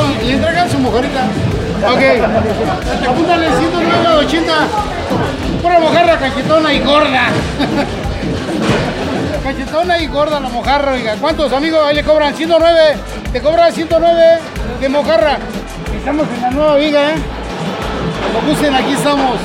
son, le entregan su mojarita. Ok. Apúntale 109 a 80. Pura mojarra cachetona y gorda. cachetona y gorda la mojarra, oiga. ¿Cuántos amigos ahí le cobran? 109. Te cobran 109 de mojarra. Estamos en la nueva viga, ¿eh? Lo gusten, aquí estamos.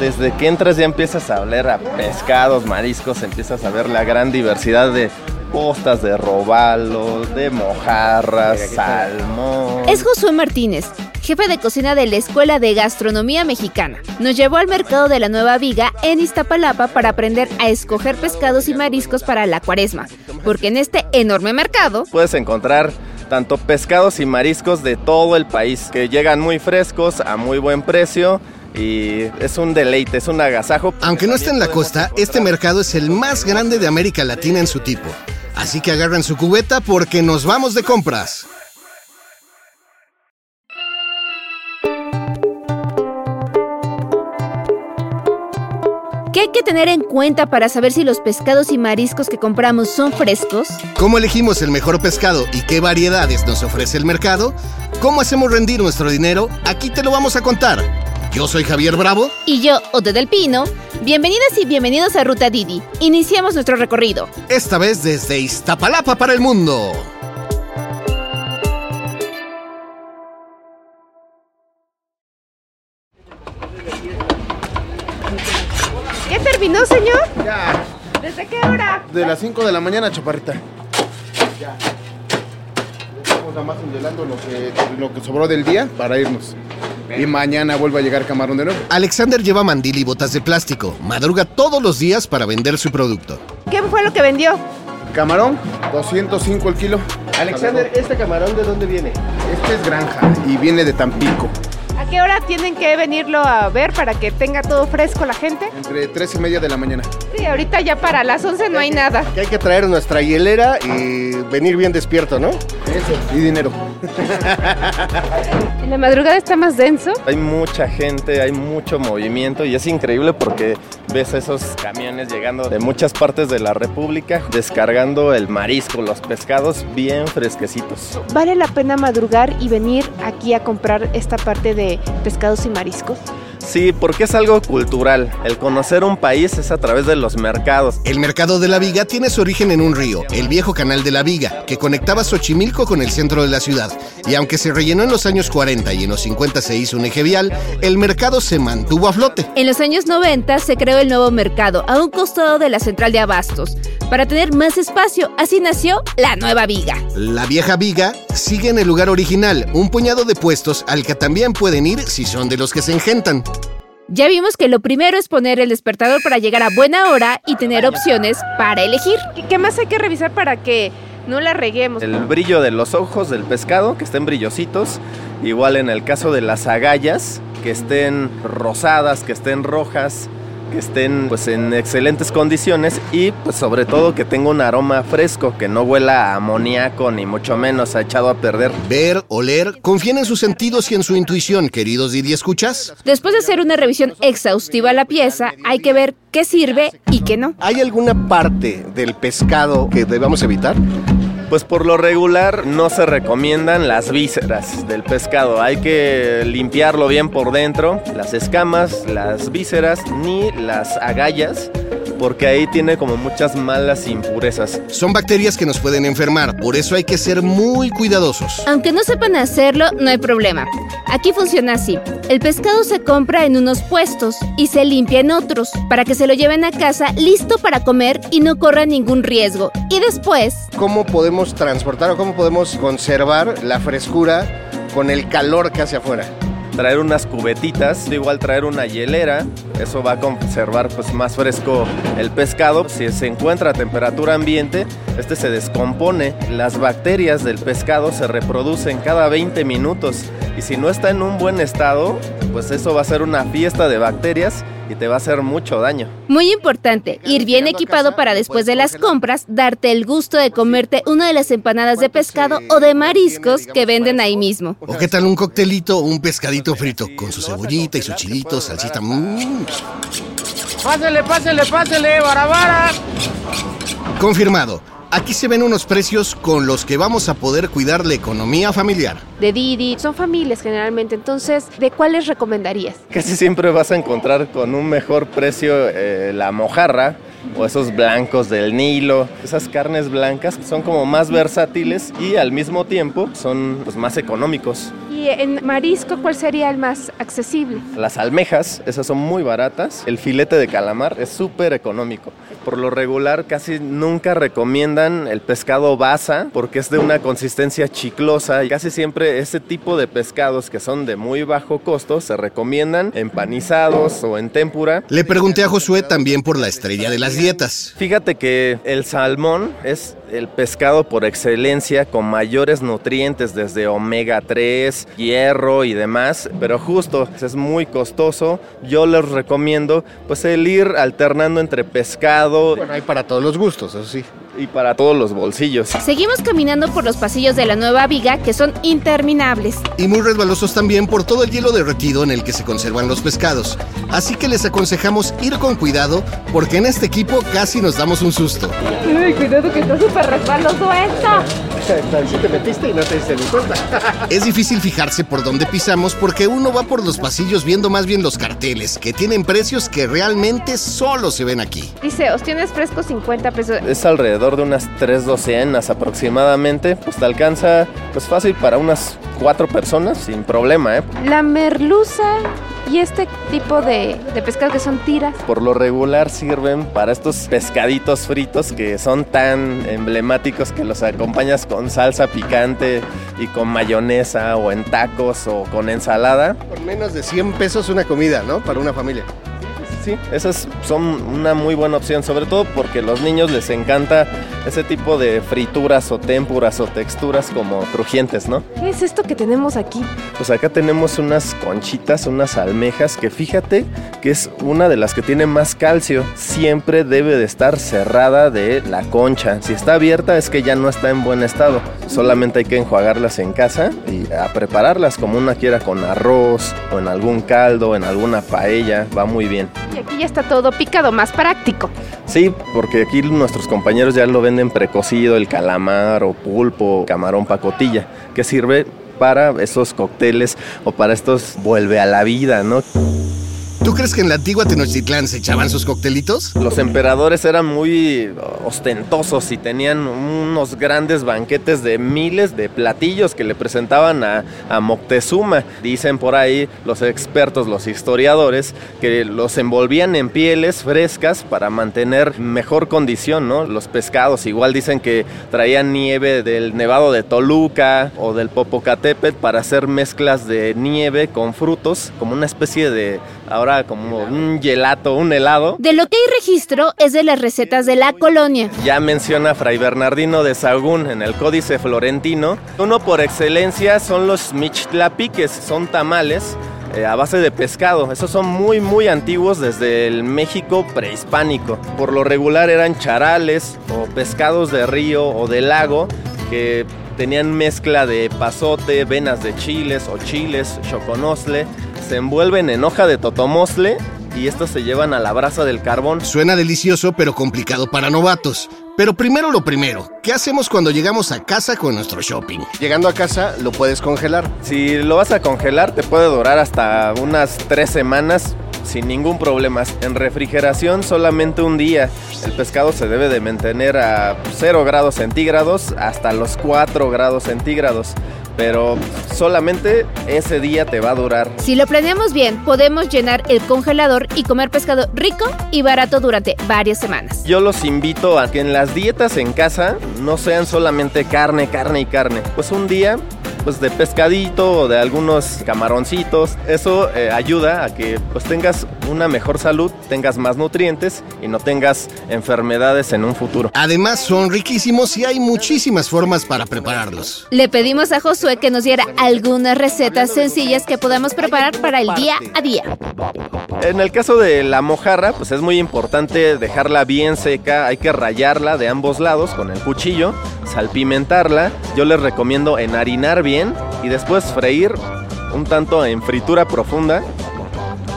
Desde que entras ya empiezas a oler a pescados, mariscos, empiezas a ver la gran diversidad de postas de robalo, de mojarras, salmón. Es Josué Martínez, jefe de cocina de la Escuela de Gastronomía Mexicana. Nos llevó al mercado de la Nueva Viga en Iztapalapa para aprender a escoger pescados y mariscos para la cuaresma, porque en este enorme mercado puedes encontrar tanto pescados y mariscos de todo el país que llegan muy frescos a muy buen precio y es un deleite, es un agasajo. Aunque no esté en la costa, este mercado es el más grande de América Latina en su tipo. Así que agarran su cubeta porque nos vamos de compras. ¿Qué hay que tener en cuenta para saber si los pescados y mariscos que compramos son frescos? ¿Cómo elegimos el mejor pescado y qué variedades nos ofrece el mercado? ¿Cómo hacemos rendir nuestro dinero? Aquí te lo vamos a contar. Yo soy Javier Bravo. Y yo, Ode del Pino. Bienvenidas y bienvenidos a Ruta Didi. Iniciamos nuestro recorrido. Esta vez desde Iztapalapa para el mundo. ¿Ya terminó, señor? Ya. ¿Desde qué hora? De las 5 de la mañana, chaparrita. Ya. Estamos nada más endelando lo que, lo que sobró del día para irnos. Y mañana vuelve a llegar camarón de nuevo. Alexander lleva mandil y botas de plástico. Madruga todos los días para vender su producto. ¿Qué fue lo que vendió? Camarón, 205 el kilo. Alexander, ¿este camarón de dónde viene? Este es granja y viene de Tampico. ¿A qué hora tienen que venirlo a ver para que tenga todo fresco la gente? Entre 3 y media de la mañana. Sí, ahorita ya para las 11 no hay nada. Que hay que traer nuestra hielera y venir bien despierto, ¿no? Eso, y dinero. ¿En la madrugada está más denso? Hay mucha gente, hay mucho movimiento y es increíble porque ves esos camiones llegando de muchas partes de la República descargando el marisco, los pescados bien fresquecitos. ¿Vale la pena madrugar y venir aquí a comprar esta parte de pescados y mariscos? Sí, porque es algo cultural. El conocer un país es a través de los mercados. El mercado de la Viga tiene su origen en un río, el viejo canal de la Viga, que conectaba Xochimilco con el centro de la ciudad. Y aunque se rellenó en los años 40 y en los 50 se hizo un eje vial, el mercado se mantuvo a flote. En los años 90 se creó el nuevo mercado a un costado de la central de abastos para tener más espacio. Así nació la nueva viga. La vieja Viga sigue en el lugar original, un puñado de puestos al que también pueden ir si son de los que se engentan. Ya vimos que lo primero es poner el despertador para llegar a buena hora y tener opciones para elegir. ¿Y qué más hay que revisar para que no la reguemos? El brillo de los ojos del pescado, que estén brillositos. Igual en el caso de las agallas, que estén rosadas, que estén rojas, que estén pues en excelentes condiciones y pues sobre todo que tenga un aroma fresco, que no huela a amoníaco ni mucho menos ha echado a perder. Ver, oler, confíen en sus sentidos y en su intuición, queridos Didi Escuchas. Después de hacer una revisión exhaustiva a la pieza, hay que ver qué sirve y qué no. ¿Hay alguna parte del pescado que debamos evitar? Pues por lo regular no se recomiendan las vísceras del pescado. Hay que limpiarlo bien por dentro, las escamas, las vísceras, ni las agallas, porque ahí tiene como muchas malas impurezas. Son bacterias que nos pueden enfermar, por eso hay que ser muy cuidadosos. Aunque no sepan hacerlo, no hay problema. Aquí funciona así. El pescado se compra en unos puestos y se limpia en otros, para que se lo lleven a casa listo para comer y no corra ningún riesgo. Y después... ¿Cómo podemos transportar o cómo podemos conservar la frescura con el calor que hace afuera? traer unas cubetitas, igual traer una hielera, eso va a conservar pues más fresco el pescado. Si se encuentra a temperatura ambiente, este se descompone. Las bacterias del pescado se reproducen cada 20 minutos y si no está en un buen estado, pues eso va a ser una fiesta de bacterias y te va a hacer mucho daño. Muy importante, ir bien equipado para después de las compras darte el gusto de comerte una de las empanadas de pescado o de mariscos que venden ahí mismo. ¿O qué tal un coctelito o un pescadito frito con su cebollita y su chilito, salsita? Mm. Pásele, pásele, pásele, barabara. Confirmado. Aquí se ven unos precios con los que vamos a poder cuidar la economía familiar. De Didi, son familias generalmente, entonces, ¿de cuáles recomendarías? Casi siempre vas a encontrar con un mejor precio eh, la mojarra o esos blancos del Nilo. Esas carnes blancas son como más versátiles y al mismo tiempo son pues, más económicos. Y en marisco, ¿cuál sería el más accesible? Las almejas, esas son muy baratas. El filete de calamar es súper económico. Por lo regular casi nunca recomiendan el pescado basa porque es de una consistencia chiclosa y casi siempre ese tipo de pescados que son de muy bajo costo se recomiendan empanizados o en tempura. Le pregunté a Josué también por la estrella de las dietas. Fíjate que el salmón es el pescado por excelencia con mayores nutrientes desde omega 3, hierro y demás, pero justo es muy costoso. Yo les recomiendo pues el ir alternando entre pescado Bueno, hay para todos los gustos, eso sí. Y para todos los bolsillos. Seguimos caminando por los pasillos de la nueva viga que son interminables. Y muy resbalosos también por todo el hielo derretido en el que se conservan los pescados. Así que les aconsejamos ir con cuidado porque en este equipo casi nos damos un susto. Ay, cuidado que está súper resbaloso esto. Si te metiste y no te diste ni cuenta. Es difícil fijarse por dónde pisamos porque uno va por los pasillos viendo más bien los carteles, que tienen precios que realmente solo se ven aquí. Dice, ostiones frescos 50 pesos. Es alrededor de unas tres docenas aproximadamente. Pues te alcanza pues fácil para unas cuatro personas sin problema, ¿eh? La merluza y este tipo de, de pescado que son tiras. Por lo regular sirven para estos pescaditos fritos que son tan emblemáticos que los acompañas con salsa picante y con mayonesa o en tacos o con ensalada. Con menos de 100 pesos una comida, ¿no? Para una familia. Sí, esas son una muy buena opción, sobre todo porque a los niños les encanta ese tipo de frituras o tempuras o texturas como crujientes, ¿no? ¿Qué es esto que tenemos aquí? Pues acá tenemos unas conchitas, unas almejas que fíjate que es una de las que tiene más calcio. Siempre debe de estar cerrada de la concha. Si está abierta es que ya no está en buen estado. Solamente hay que enjuagarlas en casa y a prepararlas como una quiera con arroz o en algún caldo, en alguna paella. Va muy bien. Aquí ya está todo picado, más práctico. Sí, porque aquí nuestros compañeros ya lo venden precocido, el calamar o pulpo, camarón pacotilla, que sirve para esos cócteles o para estos vuelve a la vida, ¿no? ¿Tú crees que en la antigua Tenochtitlán se echaban sus coctelitos? Los emperadores eran muy ostentosos y tenían unos grandes banquetes de miles de platillos que le presentaban a, a, Moctezuma. Dicen por ahí los expertos, los historiadores, que los envolvían en pieles frescas para mantener mejor condición, ¿no? Los pescados igual dicen que traían nieve del nevado de Toluca o del Popocatépetl para hacer mezclas de nieve con frutos, como una especie de ahora como un gelato, un helado. De lo que hay registro es de las recetas de la colonia. Ya menciona Fray Bernardino de Sagún en el Códice Florentino. Uno por excelencia son los michtlapiques, son tamales eh, a base de pescado. Esos son muy muy antiguos desde el México prehispánico. Por lo regular eran charales o pescados de río o de lago que tenían mezcla de pasote, venas de chiles o chiles, choconosle. Se envuelven en hoja de totomosle y estos se llevan a la brasa del carbón. Suena delicioso pero complicado para novatos. Pero primero lo primero, ¿qué hacemos cuando llegamos a casa con nuestro shopping? Llegando a casa lo puedes congelar. Si lo vas a congelar te puede durar hasta unas tres semanas sin ningún problema. En refrigeración solamente un día. El pescado se debe de mantener a 0 grados centígrados hasta los 4 grados centígrados. Pero solamente ese día te va a durar. Si lo planeamos bien, podemos llenar el congelador y comer pescado rico y barato durante varias semanas. Yo los invito a que en las dietas en casa no sean solamente carne, carne y carne. Pues un día pues de pescadito o de algunos camaroncitos. Eso eh, ayuda a que pues tengas una mejor salud, tengas más nutrientes y no tengas enfermedades en un futuro. Además son riquísimos y hay muchísimas formas para prepararlos. Le pedimos a Josué que nos diera algunas recetas sencillas que podamos preparar para el día a día. En el caso de la mojarra, pues es muy importante dejarla bien seca, hay que rayarla de ambos lados con el cuchillo, salpimentarla. Yo les recomiendo enharinar bien y después freír un tanto en fritura profunda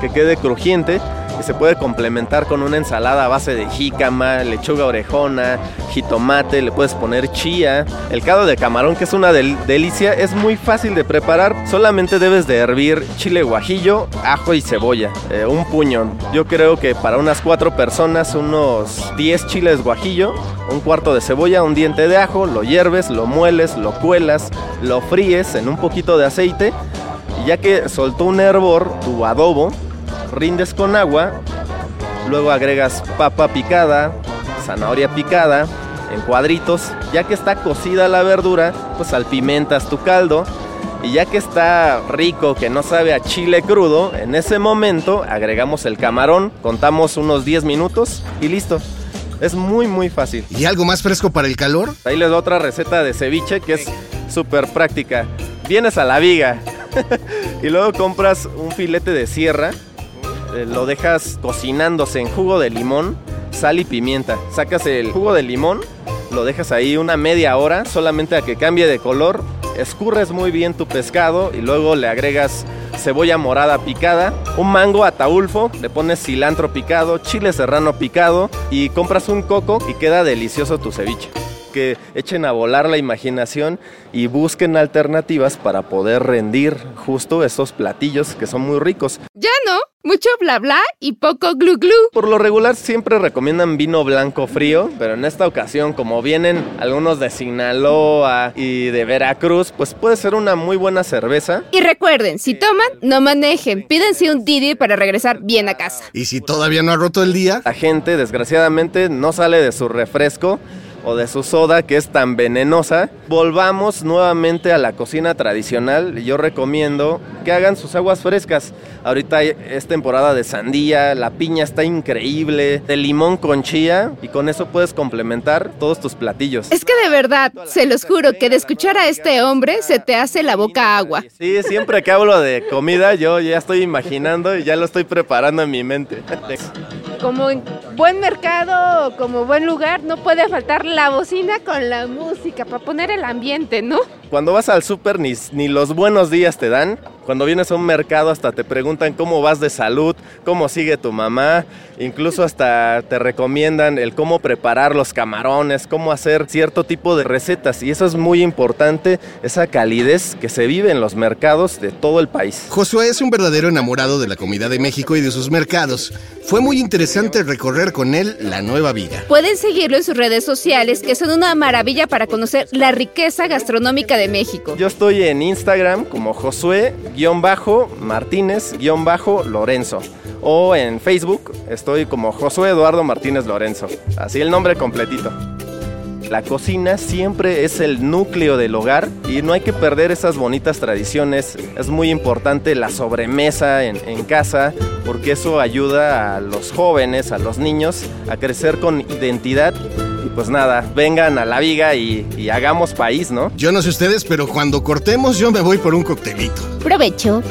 que quede crujiente se puede complementar con una ensalada a base de jícama, lechuga orejona, jitomate, le puedes poner chía. El caldo de camarón, que es una del- delicia, es muy fácil de preparar. Solamente debes de hervir chile guajillo, ajo y cebolla, eh, un puño. Yo creo que para unas cuatro personas, unos 10 chiles guajillo, un cuarto de cebolla, un diente de ajo, lo hierves, lo mueles, lo cuelas, lo fríes en un poquito de aceite y ya que soltó un hervor, tu adobo, rindes con agua, luego agregas papa picada, zanahoria picada en cuadritos, ya que está cocida la verdura, pues salpimentas tu caldo y ya que está rico, que no sabe a chile crudo, en ese momento agregamos el camarón, contamos unos 10 minutos y listo. Es muy muy fácil. ¿Y algo más fresco para el calor? Ahí les doy otra receta de ceviche que es súper práctica. Vienes a la viga y luego compras un filete de sierra, lo dejas cocinándose en jugo de limón, sal y pimienta. Sacas el jugo de limón, lo dejas ahí una media hora solamente a que cambie de color, escurres muy bien tu pescado y luego le agregas cebolla morada picada, un mango ataulfo, le pones cilantro picado, chile serrano picado y compras un coco y queda delicioso tu ceviche. Que echen a volar la imaginación y busquen alternativas para poder rendir justo esos platillos que son muy ricos. Ya no, mucho bla bla y poco glu glu. Por lo regular siempre recomiendan vino blanco frío, pero en esta ocasión como vienen algunos de Sinaloa y de Veracruz, pues puede ser una muy buena cerveza. Y recuerden, si toman, no manejen, pídense un Didi para regresar bien a casa. ¿Y si todavía no ha roto el día? La gente desgraciadamente no sale de su refresco o de su soda que es tan venenosa. Volvamos nuevamente a la cocina tradicional. Yo recomiendo que hagan sus aguas frescas. Ahorita es temporada de sandía, la piña está increíble, de limón con chía y con eso puedes complementar todos tus platillos. Es que de verdad, se los juro que de escuchar a este hombre se te hace la boca agua. Sí, siempre que hablo de comida yo ya estoy imaginando y ya lo estoy preparando en mi mente. Como en buen mercado, como buen lugar, no puede faltar la bocina con la música para poner el ambiente, ¿no? Cuando vas al súper ni, ni los buenos días te dan. Cuando vienes a un mercado hasta te preguntan cómo vas de salud, cómo sigue tu mamá. Incluso hasta te recomiendan el cómo preparar los camarones, cómo hacer cierto tipo de recetas. Y eso es muy importante, esa calidez que se vive en los mercados de todo el país. Josué es un verdadero enamorado de la comida de México y de sus mercados. Fue muy interesante recorrer con él la nueva viga. Pueden seguirlo en sus redes sociales, que son una maravilla para conocer la riqueza gastronómica de México. Yo estoy en Instagram como Josué-Martínez-Lorenzo. O en Facebook estoy como Josué Eduardo Martínez Lorenzo. Así el nombre completito. La cocina siempre es el núcleo del hogar y no hay que perder esas bonitas tradiciones. Es muy importante la sobremesa en, en casa porque eso ayuda a los jóvenes, a los niños a crecer con identidad. Pues nada, vengan a la viga y, y hagamos país, ¿no? Yo no sé ustedes, pero cuando cortemos yo me voy por un coctelito. Provecho.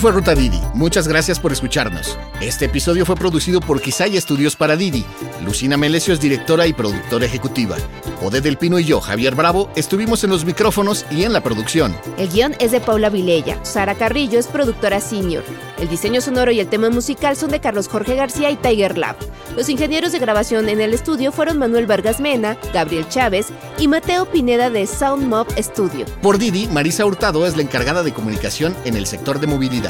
Esto fue Ruta Didi. Muchas gracias por escucharnos. Este episodio fue producido por Quisaya Estudios para Didi. Lucina Melesio es directora y productora ejecutiva. Ode del Pino y yo, Javier Bravo, estuvimos en los micrófonos y en la producción. El guion es de Paula Vilella. Sara Carrillo es productora senior. El diseño sonoro y el tema musical son de Carlos Jorge García y Tiger Lab. Los ingenieros de grabación en el estudio fueron Manuel Vargas Mena, Gabriel Chávez y Mateo Pineda de Sound Mob Studio. Por Didi, Marisa Hurtado es la encargada de comunicación en el sector de movilidad